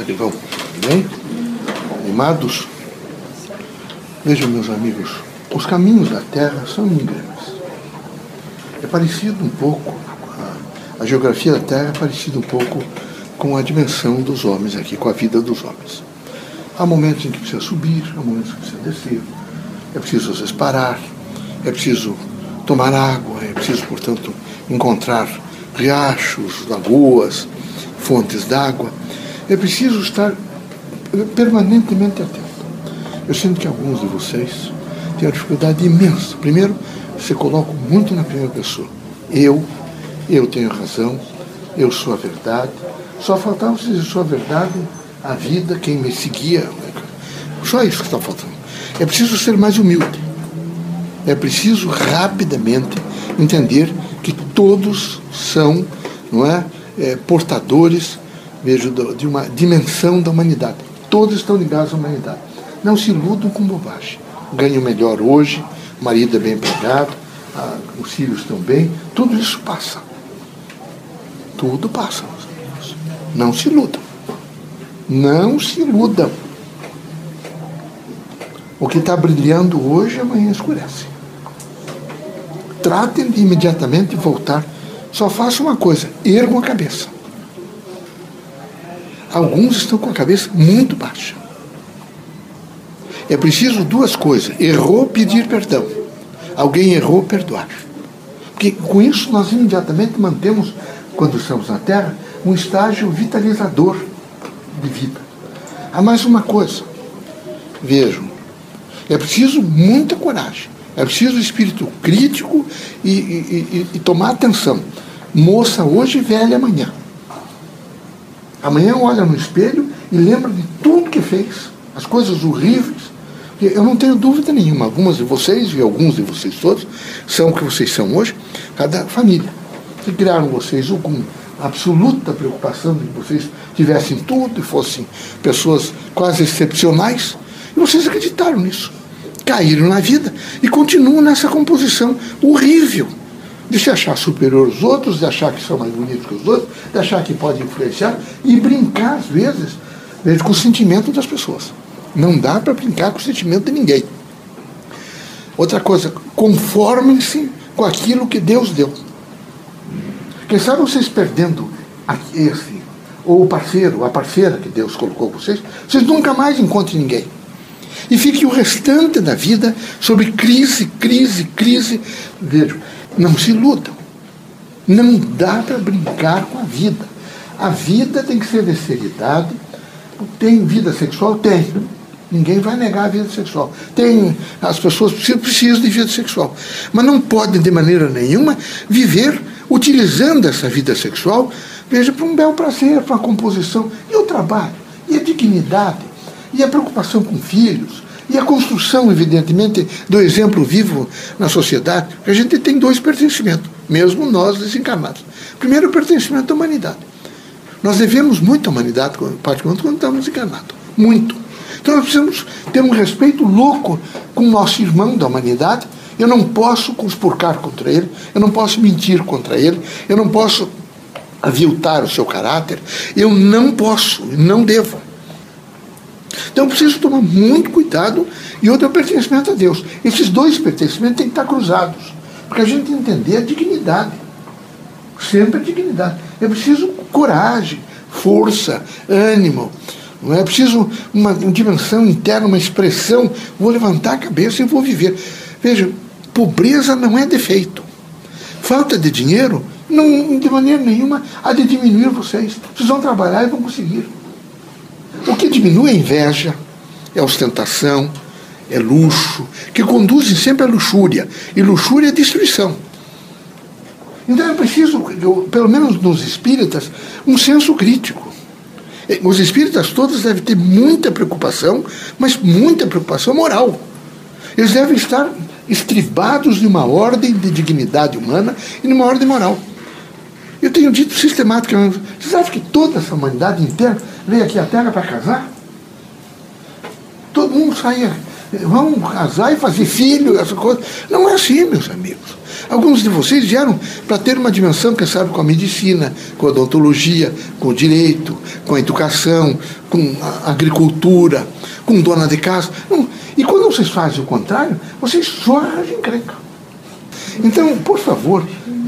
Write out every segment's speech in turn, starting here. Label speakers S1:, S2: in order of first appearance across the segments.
S1: Como é que vão? Bem? Animados? Vejam, meus amigos, os caminhos da Terra são íngremes. É parecido um pouco, a, a geografia da Terra é parecida um pouco com a dimensão dos homens aqui, com a vida dos homens. Há momentos em que precisa subir, há momentos em que precisa descer. É preciso, às vezes, parar, é preciso tomar água, é preciso, portanto, encontrar riachos, lagoas, fontes d'água. É preciso estar permanentemente atento. Eu sinto que alguns de vocês têm uma dificuldade imensa. Primeiro, você coloca muito na primeira pessoa. Eu, eu tenho razão, eu sou a verdade. Só faltava você dizer sua verdade, a vida, quem me seguia. Só isso que está faltando. É preciso ser mais humilde. É preciso rapidamente entender que todos são, não é, é portadores, vejo, de uma dimensão da humanidade. Todos estão ligados à humanidade. Não se iludam com bobagem. Ganham melhor hoje, o marido é bem empregado, os filhos estão bem, tudo isso passa. Tudo passa, meus amigos. Não se iludam. Não se iludam. O que está brilhando hoje, amanhã escurece. Tratem de imediatamente voltar. Só façam uma coisa: ergam a cabeça. Alguns estão com a cabeça muito baixa. É preciso duas coisas: errou, pedir perdão. Alguém errou, perdoar. Porque com isso nós imediatamente mantemos, quando estamos na Terra, um estágio vitalizador de vida. Há mais uma coisa. Vejam, é preciso muita coragem. É preciso espírito crítico e, e, e, e tomar atenção. Moça hoje, velha amanhã. Amanhã olha no espelho e lembra de tudo que fez, as coisas horríveis. Eu não tenho dúvida nenhuma, algumas de vocês e alguns de vocês todos são o que vocês são hoje, cada família. Que criaram vocês com absoluta preocupação de que vocês tivessem tudo e fossem pessoas quase excepcionais, e vocês acreditaram nisso. Caíram na vida e continuam nessa composição horrível de se achar superior aos outros, de achar que são mais bonitos que os outros, de achar que pode influenciar e brincar, às vezes, com o sentimento das pessoas. Não dá para brincar com o sentimento de ninguém. Outra coisa, conformem-se com aquilo que Deus deu. Quem sabe vocês perdendo esse, ou o parceiro, a parceira que Deus colocou vocês, vocês nunca mais encontrem ninguém. E fique o restante da vida sobre crise, crise, crise. Vejam, não se iludam. Não dá para brincar com a vida. A vida tem que ser de seriedade. Tem vida sexual? Tem. Ninguém vai negar a vida sexual. Tem, as pessoas precisam, precisam de vida sexual. Mas não podem, de maneira nenhuma, viver utilizando essa vida sexual, veja, para um bel prazer, para uma composição. E o trabalho, e a dignidade, e a preocupação com filhos, e a construção, evidentemente, do exemplo vivo na sociedade. A gente tem dois pertencimentos, mesmo nós desencarnados. Primeiro, o pertencimento à humanidade. Nós devemos muito à humanidade, particularmente quando estamos encarnados. Muito. Então nós precisamos ter um respeito louco com o nosso irmão da humanidade. Eu não posso conspurcar contra ele, eu não posso mentir contra ele, eu não posso aviltar o seu caráter, eu não posso, não devo. Então preciso tomar muito cuidado e outro é o pertencimento a Deus. Esses dois pertencimentos têm que estar cruzados, porque a gente entender a dignidade. Sempre a dignidade. É preciso coragem, força, ânimo, não é preciso uma, uma dimensão interna, uma expressão. Vou levantar a cabeça e vou viver. Veja, pobreza não é defeito. Falta de dinheiro, não, de maneira nenhuma, há de diminuir vocês. Vocês vão trabalhar e vão conseguir. O que diminui é inveja, é ostentação, é luxo, que conduzem sempre à luxúria. E luxúria é destruição. Então é preciso, pelo menos nos espíritas, um senso crítico. Os espíritas todos devem ter muita preocupação, mas muita preocupação moral. Eles devem estar estribados numa ordem de dignidade humana e numa ordem moral. Eu tenho dito sistematicamente, vocês acham que toda essa humanidade inteira veio aqui à Terra para casar? Todo mundo saía vão casar e fazer filho, essa coisa. Não é assim, meus amigos. Alguns de vocês vieram para ter uma dimensão, quem sabe, com a medicina, com a odontologia, com o direito, com a educação, com a agricultura, com dona de casa. E quando vocês fazem o contrário, vocês só arranjam encrenca. Então, por favor,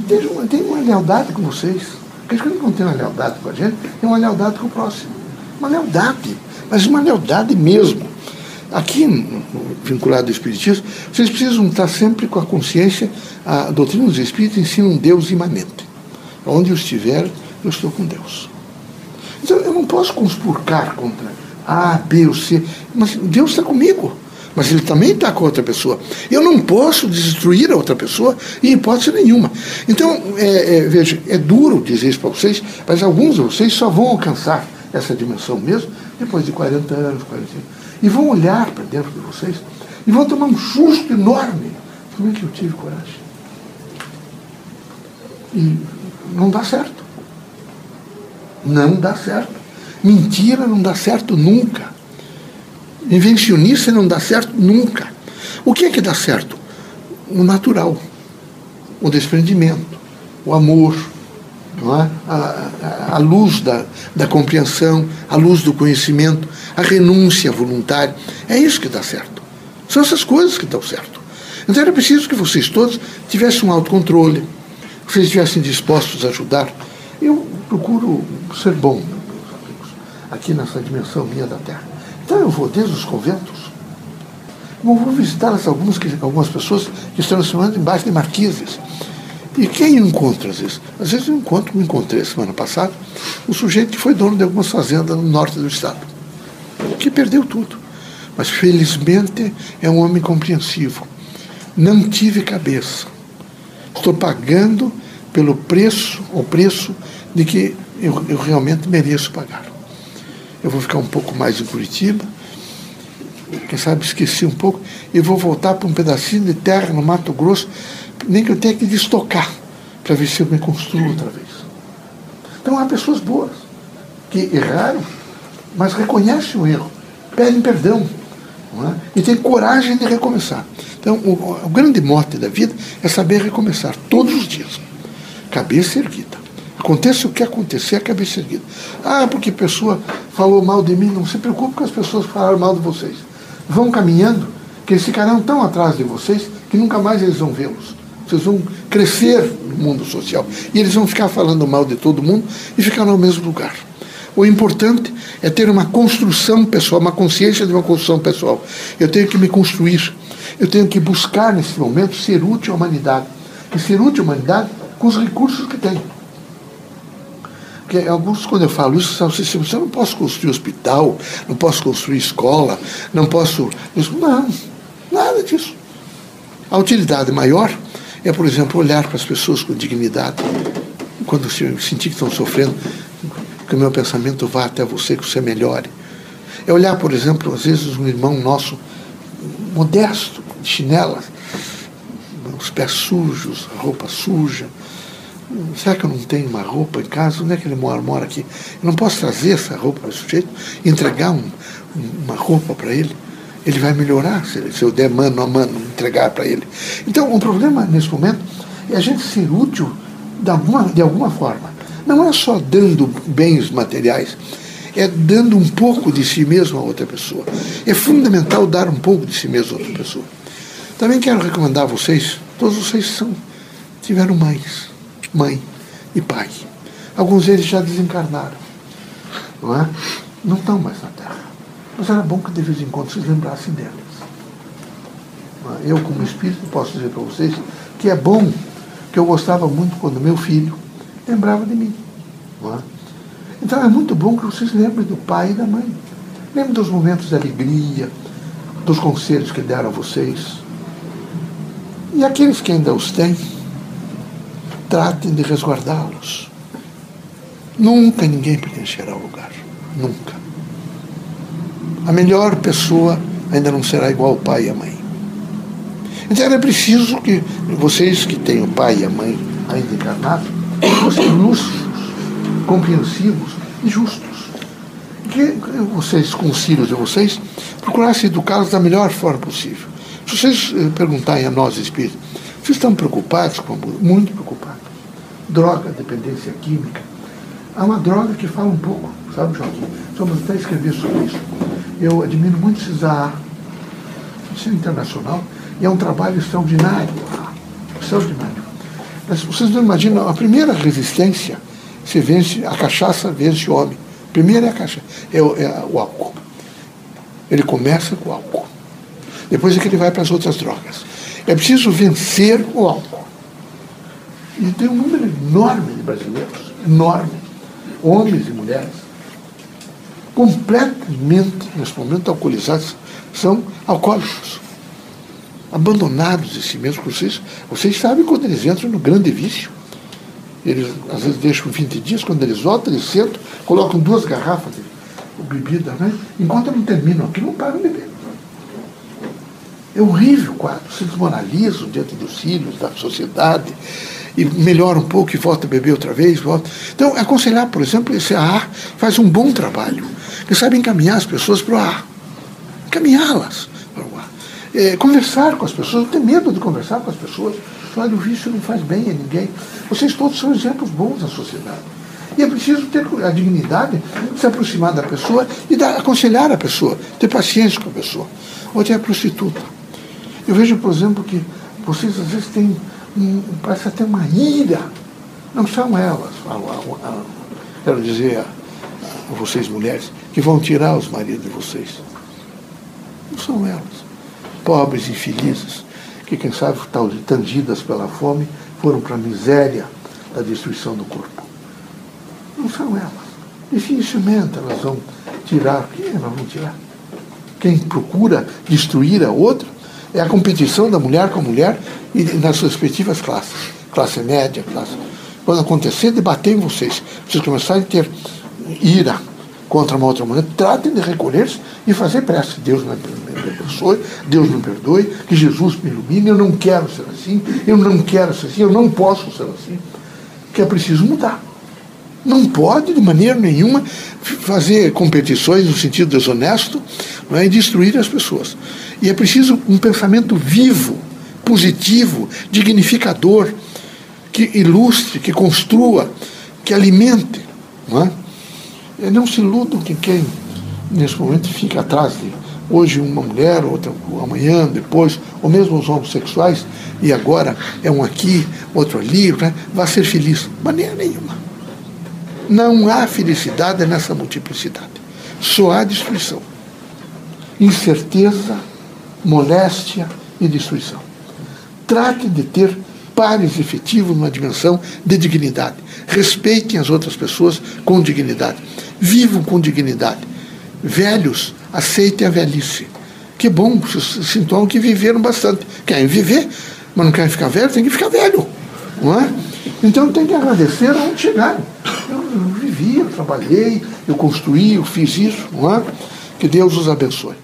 S1: tenham uma, uma lealdade com vocês. Porque gente não tem uma lealdade com a gente, tem uma lealdade com o próximo. Uma lealdade, mas uma lealdade mesmo. Aqui, vinculado ao Espiritismo, vocês precisam estar sempre com a consciência, a doutrina dos Espíritos ensina um Deus imanente. Onde eu estiver, eu estou com Deus. Então, eu não posso conspurcar contra A, B ou C, mas Deus está comigo. Mas ele também está com outra pessoa. Eu não posso destruir a outra pessoa em hipótese nenhuma. Então, é, é, veja, é duro dizer isso para vocês, mas alguns de vocês só vão alcançar essa dimensão mesmo depois de 40 anos, 45 anos e vão olhar para dentro de vocês e vão tomar um susto enorme. Como é que eu tive coragem? E não dá certo. Não dá certo. Mentira não dá certo nunca. Invencionista não dá certo nunca. O que é que dá certo? O natural, o desprendimento, o amor, é? a, a, a, luz da, da compreensão, a luz do conhecimento, a renúncia voluntária. É isso que dá certo. São essas coisas que dão certo. Então era preciso que vocês todos tivessem um autocontrole, que vocês estivessem dispostos a ajudar. Eu procuro ser bom, meus amigos, aqui nessa dimensão minha da Terra. Então eu vou desde os conventos, eu vou visitar algumas, algumas pessoas que estão se chamando embaixo de marquises e quem eu encontro às vezes? Às vezes eu encontro, me encontrei semana passada, um sujeito que foi dono de algumas fazendas no norte do estado, que perdeu tudo. Mas felizmente é um homem compreensivo. Não tive cabeça. Estou pagando pelo preço, o preço de que eu, eu realmente mereço pagar. Eu vou ficar um pouco mais em Curitiba, quem sabe esqueci um pouco, e vou voltar para um pedacinho de terra no Mato Grosso nem que eu tenha que destocar para ver se eu me construo outra vez. Então há pessoas boas que erraram, mas reconhecem o erro, pedem perdão é? e têm coragem de recomeçar. Então o, o grande mote da vida é saber recomeçar todos os dias, cabeça erguida. Aconteça o que acontecer, a cabeça erguida. Ah, porque pessoa falou mal de mim, não se preocupe com as pessoas que falaram mal de vocês. Vão caminhando, que eles ficarão tão atrás de vocês que nunca mais eles vão vê-los. Vocês vão crescer no mundo social. E eles vão ficar falando mal de todo mundo e ficar no mesmo lugar. O importante é ter uma construção pessoal, uma consciência de uma construção pessoal. Eu tenho que me construir. Eu tenho que buscar, nesse momento, ser útil à humanidade. E ser útil à humanidade com os recursos que tenho. Porque alguns, quando eu falo isso, são assim, eu não posso construir hospital, não posso construir escola, não posso. Não, nada disso. A utilidade maior é, por exemplo, olhar para as pessoas com dignidade. Quando sentir que estão sofrendo, que o meu pensamento vá até você, que você melhore. É olhar, por exemplo, às vezes um irmão nosso, modesto, de chinelas, os pés sujos, roupa suja. Será que eu não tenho uma roupa em casa? Onde é que ele mora? Mora aqui. Eu não posso trazer essa roupa para o sujeito entregar um, uma roupa para ele ele vai melhorar se, se eu der mano a mano, entregar para ele. Então, o problema nesse momento é a gente ser útil de alguma, de alguma forma. Não é só dando bens materiais, é dando um pouco de si mesmo a outra pessoa. É fundamental dar um pouco de si mesmo a outra pessoa. Também quero recomendar a vocês, todos vocês são, tiveram mães, mãe e pai. Alguns deles já desencarnaram, não é? Não estão mais na Terra. Mas era bom que de vez em quando se lembrassem delas. Eu, como espírito, posso dizer para vocês que é bom, que eu gostava muito quando meu filho lembrava de mim. É? Então é muito bom que vocês lembrem do pai e da mãe. Lembrem dos momentos de alegria, dos conselhos que deram a vocês. E aqueles que ainda os têm, tratem de resguardá-los. Nunca ninguém pertencerá ao lugar. Nunca a melhor pessoa ainda não será igual ao pai e a mãe. Então é preciso que vocês que têm o pai e a mãe ainda encarnados, fossem lúcidos, compreensivos e justos. que vocês, com os filhos de vocês, procurassem educá-los da melhor forma possível. Se vocês eh, perguntarem a nós, espíritos, vocês estão preocupados com Muito preocupados. Droga, dependência química. Há uma droga que fala um pouco, sabe, Joaquim? Vamos até escrever sobre isso. Eu admiro muito CISAR, isso é internacional, e é um trabalho extraordinário. Extraordinário. Mas vocês não imaginam, a primeira resistência, se vence, a cachaça vence o homem. Primeiro é a cachaça, é o, é o álcool. Ele começa com o álcool. Depois é que ele vai para as outras drogas. É preciso vencer o álcool. E tem um número enorme de brasileiros, enorme, homens e mulheres, completamente, nesse momento, alcoolizados, são alcoólicos, abandonados de si mesmos. Vocês, vocês sabem quando eles entram no grande vício. Eles às vezes deixam 20 dias, quando eles voltam, eles sentam, colocam duas garrafas de bebida, né? enquanto não terminam aqui, não param de beber. É horrível o quadro. Se desmoralizam diante dos filhos, da sociedade, e melhora um pouco e volta a beber outra vez. Volta. Então, aconselhar, por exemplo, esse ar faz um bom trabalho, que sabe encaminhar as pessoas para o ar, encaminhá-las para o ar. É, conversar com as pessoas, não ter medo de conversar com as pessoas. Olha, o vício não faz bem a ninguém. Vocês todos são exemplos bons na sociedade. E é preciso ter a dignidade de se aproximar da pessoa e dar, aconselhar a pessoa, ter paciência com a pessoa. Outra é a prostituta. Eu vejo, por exemplo, que vocês às vezes têm, um, parece até uma ira. Não são elas, a, a, a, quero dizer a, vocês mulheres, que vão tirar os maridos de vocês. Não são elas. Pobres, infelizes, que quem sabe, tangidas pela fome, foram para a miséria da destruição do corpo. Não são elas. Dificilmente elas vão tirar. Quem elas vão tirar? Quem procura destruir a outra é a competição da mulher com a mulher e nas suas respectivas classes. Classe média, classe. Quando acontecer, debater em vocês. Vocês começarem a ter ira contra uma outra mulher, tratem de recolher-se e fazer prece. Deus me abençoe, Deus me perdoe, que Jesus me ilumine. Eu não quero ser assim, eu não quero ser assim, eu não posso ser assim. Que é preciso mudar. Não pode, de maneira nenhuma, fazer competições no sentido desonesto não é, e destruir as pessoas. E é preciso um pensamento vivo, positivo, dignificador, que ilustre, que construa, que alimente. Não, é? E não se iludam que quem, nesse momento, fica atrás de hoje uma mulher, outra amanhã, depois, ou mesmo os homossexuais, e agora é um aqui, outro ali, né? vai ser feliz. Maneira nenhuma. Não há felicidade nessa multiplicidade. Só há destruição. Incerteza, moléstia e destruição. Trate de ter pares efetivos numa dimensão de dignidade. Respeitem as outras pessoas com dignidade. Vivam com dignidade. Velhos, aceitem a velhice. Que bom, sintomas que viveram bastante. Querem viver, mas não querem ficar velho, tem que ficar velho. Não é? Então tem que agradecer aonde chegaram. Eu, eu vivi, eu trabalhei, eu construí, eu fiz isso. Não é? Que Deus os abençoe.